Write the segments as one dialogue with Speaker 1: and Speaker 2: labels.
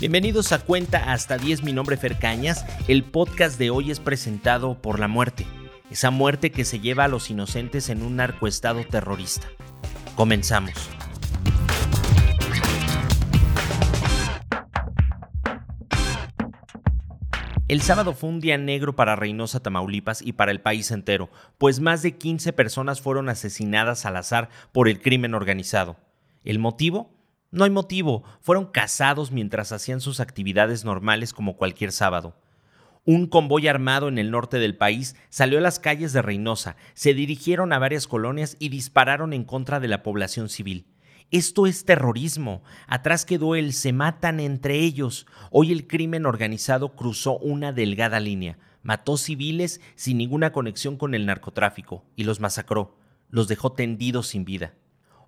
Speaker 1: Bienvenidos a Cuenta hasta 10, mi nombre es Fer Cañas. El podcast de hoy es presentado por la muerte, esa muerte que se lleva a los inocentes en un narcoestado terrorista. Comenzamos. El sábado fue un día negro para Reynosa, Tamaulipas y para el país entero, pues más de 15 personas fueron asesinadas al azar por el crimen organizado. ¿El motivo? No hay motivo, fueron casados mientras hacían sus actividades normales como cualquier sábado. Un convoy armado en el norte del país salió a las calles de Reynosa, se dirigieron a varias colonias y dispararon en contra de la población civil. Esto es terrorismo. Atrás quedó el se matan entre ellos. Hoy el crimen organizado cruzó una delgada línea. Mató civiles sin ninguna conexión con el narcotráfico y los masacró. Los dejó tendidos sin vida.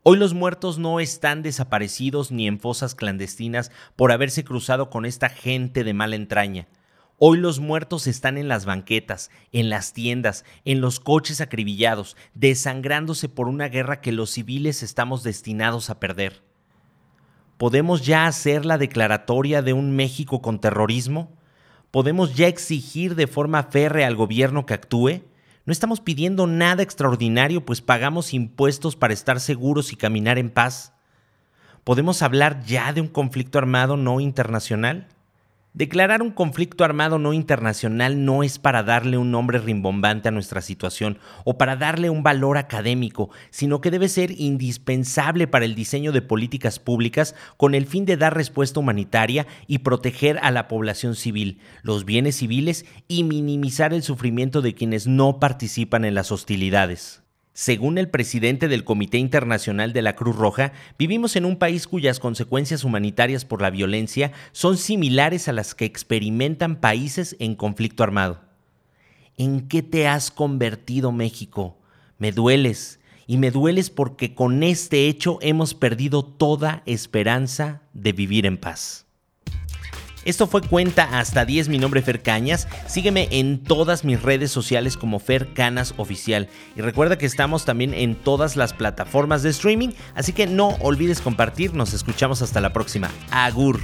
Speaker 1: Hoy los muertos no están desaparecidos ni en fosas clandestinas por haberse cruzado con esta gente de mala entraña. Hoy los muertos están en las banquetas, en las tiendas, en los coches acribillados, desangrándose por una guerra que los civiles estamos destinados a perder. ¿Podemos ya hacer la declaratoria de un México con terrorismo? ¿Podemos ya exigir de forma férrea al gobierno que actúe? No estamos pidiendo nada extraordinario, pues pagamos impuestos para estar seguros y caminar en paz. ¿Podemos hablar ya de un conflicto armado no internacional? Declarar un conflicto armado no internacional no es para darle un nombre rimbombante a nuestra situación o para darle un valor académico, sino que debe ser indispensable para el diseño de políticas públicas con el fin de dar respuesta humanitaria y proteger a la población civil, los bienes civiles y minimizar el sufrimiento de quienes no participan en las hostilidades. Según el presidente del Comité Internacional de la Cruz Roja, vivimos en un país cuyas consecuencias humanitarias por la violencia son similares a las que experimentan países en conflicto armado. ¿En qué te has convertido, México? Me dueles, y me dueles porque con este hecho hemos perdido toda esperanza de vivir en paz. Esto fue Cuenta hasta 10, mi nombre es Fer Cañas. Sígueme en todas mis redes sociales como Fer Canas Oficial. Y recuerda que estamos también en todas las plataformas de streaming, así que no olvides compartir. Nos escuchamos hasta la próxima. Agur.